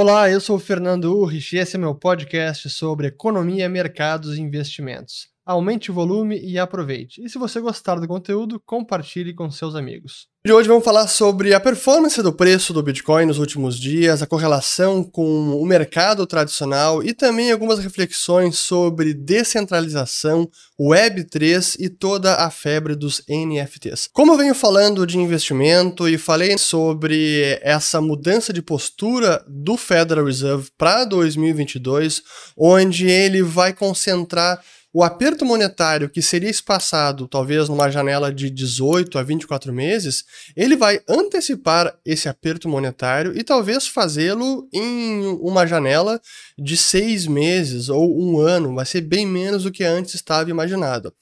Olá, eu sou o Fernando Urrich e esse é meu podcast sobre economia, mercados e investimentos. Aumente o volume e aproveite. E se você gostar do conteúdo, compartilhe com seus amigos. De hoje vamos falar sobre a performance do preço do Bitcoin nos últimos dias, a correlação com o mercado tradicional e também algumas reflexões sobre descentralização, Web3 e toda a febre dos NFTs. Como eu venho falando de investimento e falei sobre essa mudança de postura do Federal Reserve para 2022, onde ele vai concentrar o aperto monetário que seria espaçado talvez numa janela de 18 a 24 meses, ele vai antecipar esse aperto monetário e talvez fazê-lo em uma janela de seis meses ou um ano, vai ser bem menos do que antes estava imaginado.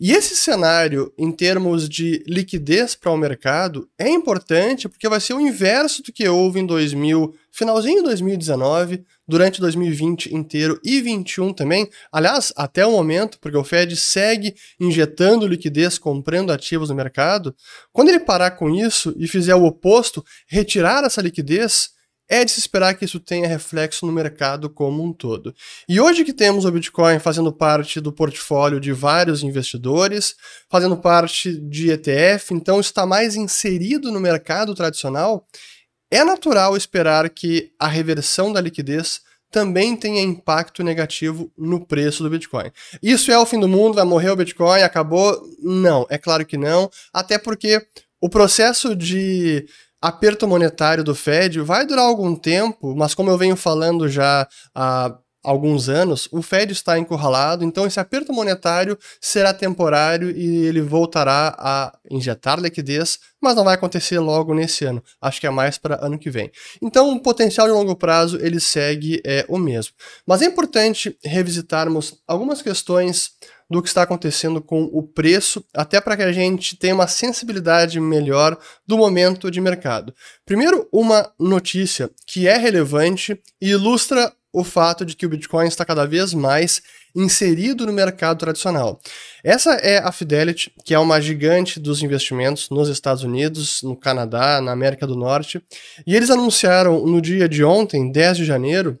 E esse cenário, em termos de liquidez para o mercado, é importante porque vai ser o inverso do que houve em 2000, finalzinho de 2019, durante 2020 inteiro e 21 também. Aliás, até o momento, porque o Fed segue injetando liquidez, comprando ativos no mercado. Quando ele parar com isso e fizer o oposto, retirar essa liquidez, é de se esperar que isso tenha reflexo no mercado como um todo. E hoje que temos o Bitcoin fazendo parte do portfólio de vários investidores, fazendo parte de ETF, então está mais inserido no mercado tradicional, é natural esperar que a reversão da liquidez também tenha impacto negativo no preço do Bitcoin. Isso é o fim do mundo, vai morrer o Bitcoin, acabou? Não, é claro que não, até porque o processo de aperto monetário do Fed vai durar algum tempo, mas como eu venho falando já há alguns anos, o Fed está encurralado, então esse aperto monetário será temporário e ele voltará a injetar liquidez, mas não vai acontecer logo nesse ano. Acho que é mais para ano que vem. Então, o potencial de longo prazo ele segue é, o mesmo. Mas é importante revisitarmos algumas questões do que está acontecendo com o preço, até para que a gente tenha uma sensibilidade melhor do momento de mercado. Primeiro, uma notícia que é relevante e ilustra o fato de que o Bitcoin está cada vez mais inserido no mercado tradicional. Essa é a Fidelity, que é uma gigante dos investimentos nos Estados Unidos, no Canadá, na América do Norte, e eles anunciaram no dia de ontem, 10 de janeiro,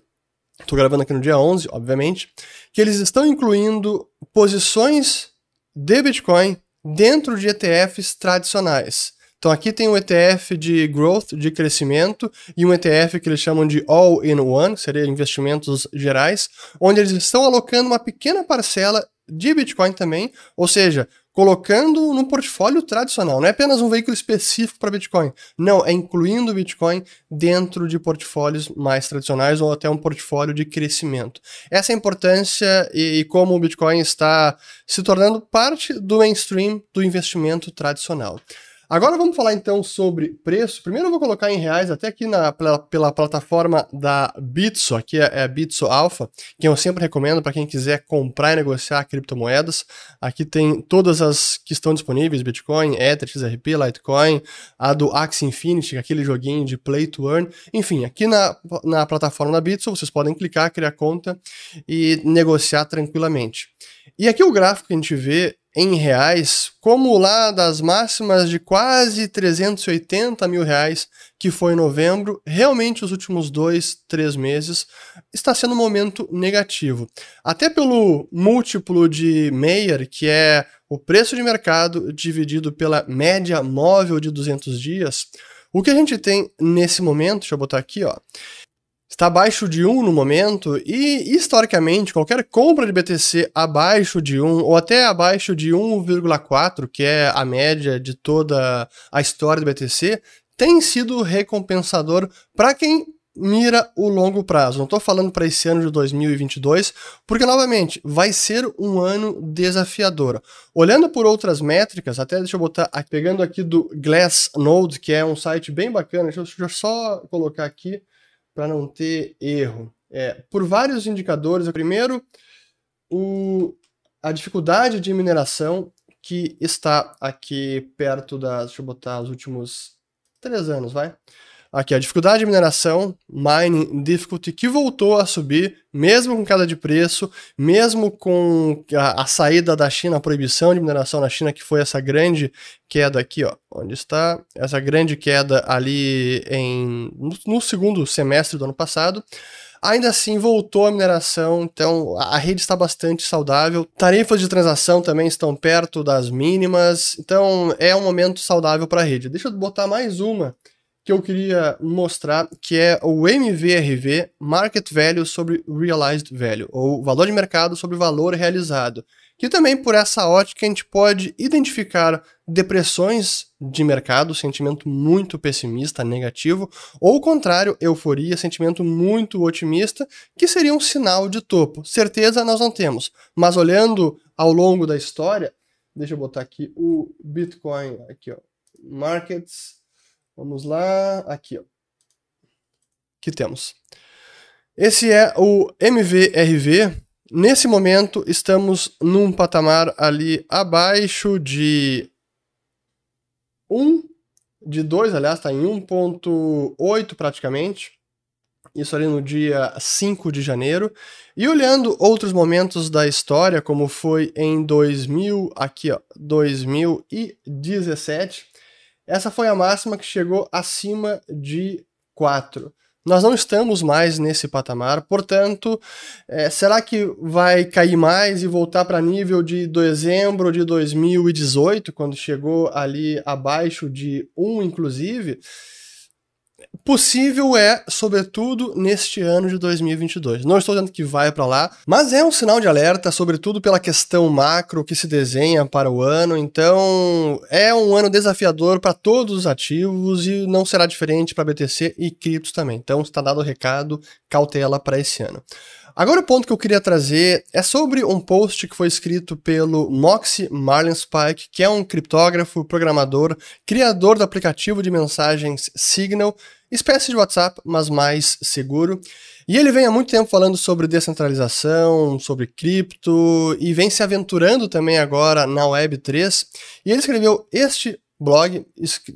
estou gravando aqui no dia 11, obviamente, que eles estão incluindo posições de Bitcoin dentro de ETFs tradicionais. Então aqui tem um ETF de growth, de crescimento, e um ETF que eles chamam de all-in-one, seria investimentos gerais, onde eles estão alocando uma pequena parcela de Bitcoin também, ou seja, colocando no portfólio tradicional. Não é apenas um veículo específico para Bitcoin. Não, é incluindo o Bitcoin dentro de portfólios mais tradicionais ou até um portfólio de crescimento. Essa é a importância e, e como o Bitcoin está se tornando parte do mainstream do investimento tradicional. Agora vamos falar então sobre preço. Primeiro eu vou colocar em reais, até aqui na, pela, pela plataforma da Bitso, aqui é, é a Bitso Alpha, que eu sempre recomendo para quem quiser comprar e negociar criptomoedas. Aqui tem todas as que estão disponíveis, Bitcoin, Ether, XRP, Litecoin, a do Axie Infinity, aquele joguinho de Play to Earn. Enfim, aqui na, na plataforma da Bitso vocês podem clicar, criar conta e negociar tranquilamente. E aqui o gráfico que a gente vê em reais, como lá das máximas de quase 380 mil reais, que foi em novembro, realmente os últimos dois, três meses está sendo um momento negativo. Até pelo múltiplo de Meyer, que é o preço de mercado dividido pela média móvel de 200 dias, o que a gente tem nesse momento, deixa eu botar aqui, ó, está abaixo de 1 no momento e, historicamente, qualquer compra de BTC abaixo de 1 ou até abaixo de 1,4, que é a média de toda a história do BTC, tem sido recompensador para quem mira o longo prazo. Não estou falando para esse ano de 2022, porque, novamente, vai ser um ano desafiador. Olhando por outras métricas, até deixa eu botar, pegando aqui do Glassnode, que é um site bem bacana, deixa eu, deixa eu só colocar aqui para não ter erro? É, por vários indicadores. Primeiro, o, a dificuldade de mineração que está aqui perto das. Deixa eu botar os últimos três anos, vai. Aqui, a dificuldade de mineração, mining difficulty, que voltou a subir, mesmo com queda de preço, mesmo com a, a, saída da China, a proibição de mineração na China, que foi essa grande queda aqui, ó, onde está essa grande queda ali em, no, no segundo semestre do ano passado. Ainda assim, voltou a mineração, então a rede está bastante saudável. Tarifas de transação também estão perto das mínimas, então é um momento saudável para a rede. Deixa eu botar mais uma que eu queria mostrar, que é o MVRV, Market Value sobre Realized Value, ou valor de mercado sobre valor realizado que também por essa ótica a gente pode identificar depressões de mercado, sentimento muito pessimista, negativo, ou o contrário, euforia, sentimento muito otimista, que seria um sinal de topo. Certeza nós não temos, mas olhando ao longo da história, deixa eu botar aqui o Bitcoin, aqui ó, markets, vamos lá, aqui ó, que temos. Esse é o MVRV, Nesse momento, estamos num patamar ali abaixo de 1, de 2, aliás, está em 1.8 praticamente. Isso ali no dia 5 de janeiro. E olhando outros momentos da história, como foi em 2000, aqui ó, 2017, essa foi a máxima que chegou acima de 4. Nós não estamos mais nesse patamar, portanto, é, será que vai cair mais e voltar para nível de dezembro de 2018, quando chegou ali abaixo de 1, inclusive? Possível é, sobretudo neste ano de 2022. Não estou dizendo que vai para lá, mas é um sinal de alerta, sobretudo pela questão macro que se desenha para o ano. Então, é um ano desafiador para todos os ativos e não será diferente para BTC e criptos também. Então, está dado o recado, cautela para esse ano. Agora o ponto que eu queria trazer é sobre um post que foi escrito pelo Moxie Marlinspike, que é um criptógrafo, programador, criador do aplicativo de mensagens Signal, espécie de WhatsApp, mas mais seguro. E ele vem há muito tempo falando sobre descentralização, sobre cripto e vem se aventurando também agora na Web3. E ele escreveu este blog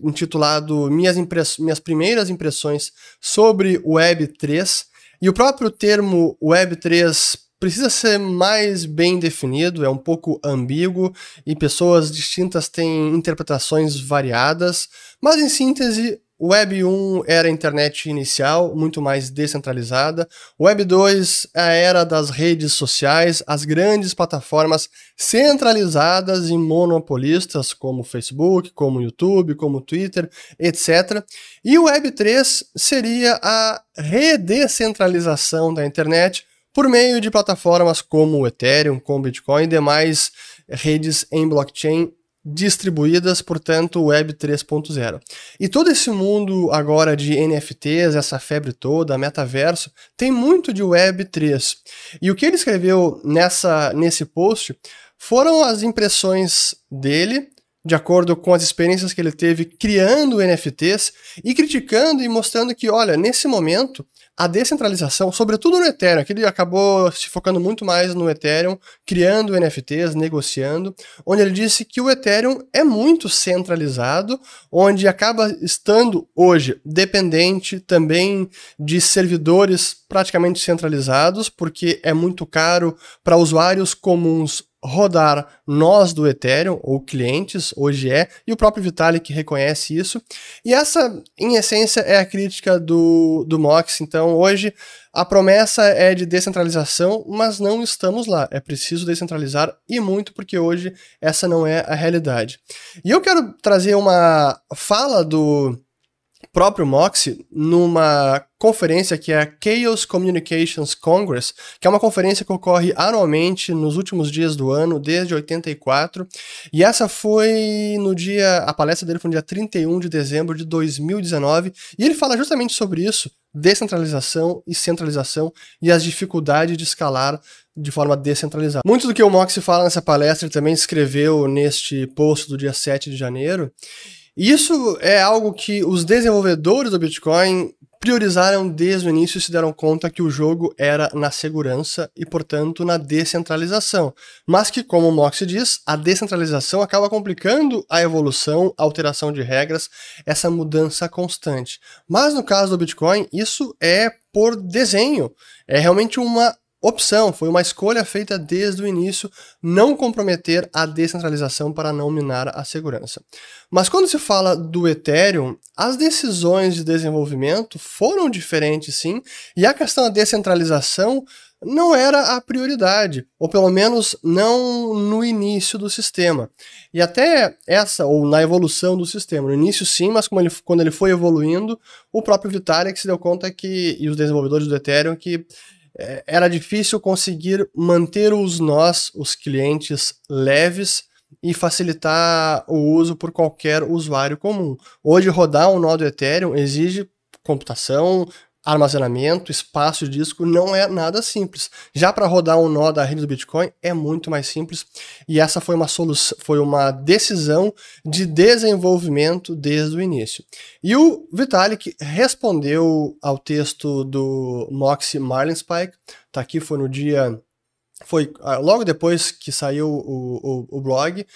intitulado Minhas, Minhas Primeiras Impressões sobre Web3 e o próprio termo Web3 precisa ser mais bem definido, é um pouco ambíguo e pessoas distintas têm interpretações variadas, mas em síntese, Web 1 era a internet inicial, muito mais descentralizada. Web 2 é a era das redes sociais, as grandes plataformas centralizadas e monopolistas, como Facebook, como YouTube, como Twitter, etc. E o Web 3 seria a redescentralização da internet por meio de plataformas como o Ethereum, como Bitcoin e demais redes em blockchain distribuídas, portanto, Web 3.0. E todo esse mundo agora de NFTs, essa febre toda, metaverso, tem muito de Web 3. E o que ele escreveu nessa nesse post foram as impressões dele de acordo com as experiências que ele teve criando NFTs e criticando e mostrando que, olha, nesse momento, a descentralização, sobretudo no Ethereum, que ele acabou se focando muito mais no Ethereum, criando NFTs, negociando, onde ele disse que o Ethereum é muito centralizado, onde acaba estando hoje dependente também de servidores praticamente centralizados, porque é muito caro para usuários comuns rodar nós do Ethereum, ou clientes, hoje é, e o próprio Vitalik reconhece isso. E essa, em essência, é a crítica do, do MOX. Então, hoje, a promessa é de descentralização, mas não estamos lá. É preciso descentralizar e muito, porque hoje essa não é a realidade. E eu quero trazer uma fala do próprio Moxie numa conferência que é a Chaos Communications Congress, que é uma conferência que ocorre anualmente nos últimos dias do ano, desde 84, e essa foi no dia, a palestra dele foi no dia 31 de dezembro de 2019, e ele fala justamente sobre isso, descentralização e centralização e as dificuldades de escalar de forma descentralizada. Muito do que o Moxie fala nessa palestra ele também escreveu neste post do dia 7 de janeiro, isso é algo que os desenvolvedores do Bitcoin priorizaram desde o início e se deram conta que o jogo era na segurança e, portanto, na descentralização. Mas que, como o Mox diz, a descentralização acaba complicando a evolução, a alteração de regras, essa mudança constante. Mas no caso do Bitcoin, isso é por desenho. É realmente uma opção, foi uma escolha feita desde o início não comprometer a descentralização para não minar a segurança. Mas quando se fala do Ethereum, as decisões de desenvolvimento foram diferentes sim, e a questão da descentralização não era a prioridade, ou pelo menos não no início do sistema. E até essa, ou na evolução do sistema. No início sim, mas ele, quando ele foi evoluindo, o próprio Vitalik se deu conta que, e os desenvolvedores do Ethereum, que era difícil conseguir manter os nós, os clientes, leves e facilitar o uso por qualquer usuário comum. Hoje, rodar um nó do Ethereum exige computação, armazenamento, espaço de disco, não é nada simples. Já para rodar um nó da rede do Bitcoin é muito mais simples e essa foi uma solução, foi uma decisão de desenvolvimento desde o início. E o Vitalik respondeu ao texto do Moxie Marlinspike, tá aqui foi no dia foi ah, logo depois que saiu o, o, o blog,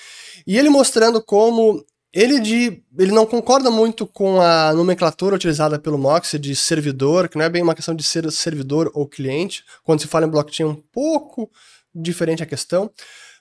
e ele mostrando como ele, de, ele não concorda muito com a nomenclatura utilizada pelo Mox de servidor, que não é bem uma questão de ser servidor ou cliente. Quando se fala em blockchain, é um pouco diferente a questão.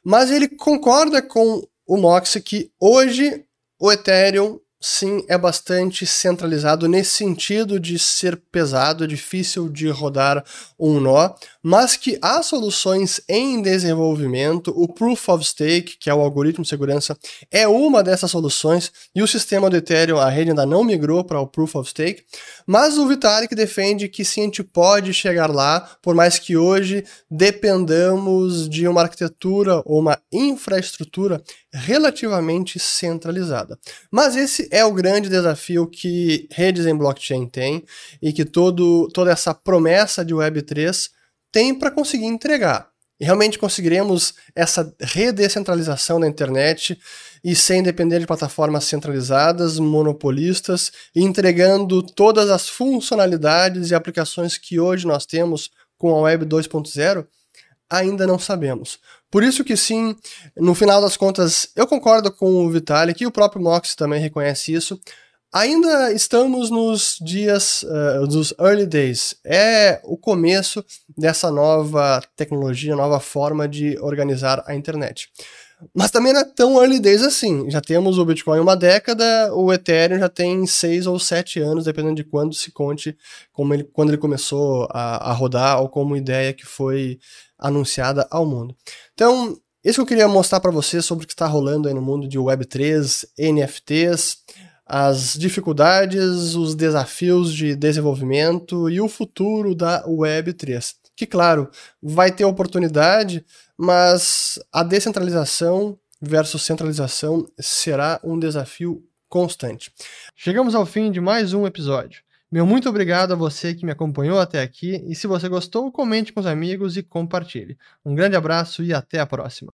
Mas ele concorda com o Mox que hoje o Ethereum sim, é bastante centralizado nesse sentido de ser pesado, difícil de rodar um nó, mas que há soluções em desenvolvimento. O Proof of Stake, que é o algoritmo de segurança, é uma dessas soluções, e o sistema do Ethereum, a rede ainda não migrou para o Proof of Stake, mas o Vitalik defende que sim, a gente pode chegar lá, por mais que hoje dependamos de uma arquitetura ou uma infraestrutura relativamente centralizada. Mas esse é o grande desafio que redes em blockchain têm e que todo, toda essa promessa de Web3 tem para conseguir entregar. E realmente conseguiremos essa redescentralização da internet e sem depender de plataformas centralizadas, monopolistas, entregando todas as funcionalidades e aplicações que hoje nós temos com a Web 2.0, ainda não sabemos. Por isso que sim, no final das contas, eu concordo com o Vitalik e o próprio Mox também reconhece isso. Ainda estamos nos dias uh, dos early days. É o começo dessa nova tecnologia, nova forma de organizar a internet. Mas também não é tão early days assim. Já temos o Bitcoin uma década, o Ethereum já tem seis ou sete anos, dependendo de quando se conte, como ele, quando ele começou a, a rodar ou como ideia que foi anunciada ao mundo. Então, isso que eu queria mostrar para vocês sobre o que está rolando aí no mundo de Web3, NFTs, as dificuldades, os desafios de desenvolvimento e o futuro da Web3. Que, claro, vai ter oportunidade, mas a descentralização versus centralização será um desafio constante. Chegamos ao fim de mais um episódio. Meu muito obrigado a você que me acompanhou até aqui e se você gostou, comente com os amigos e compartilhe. Um grande abraço e até a próxima.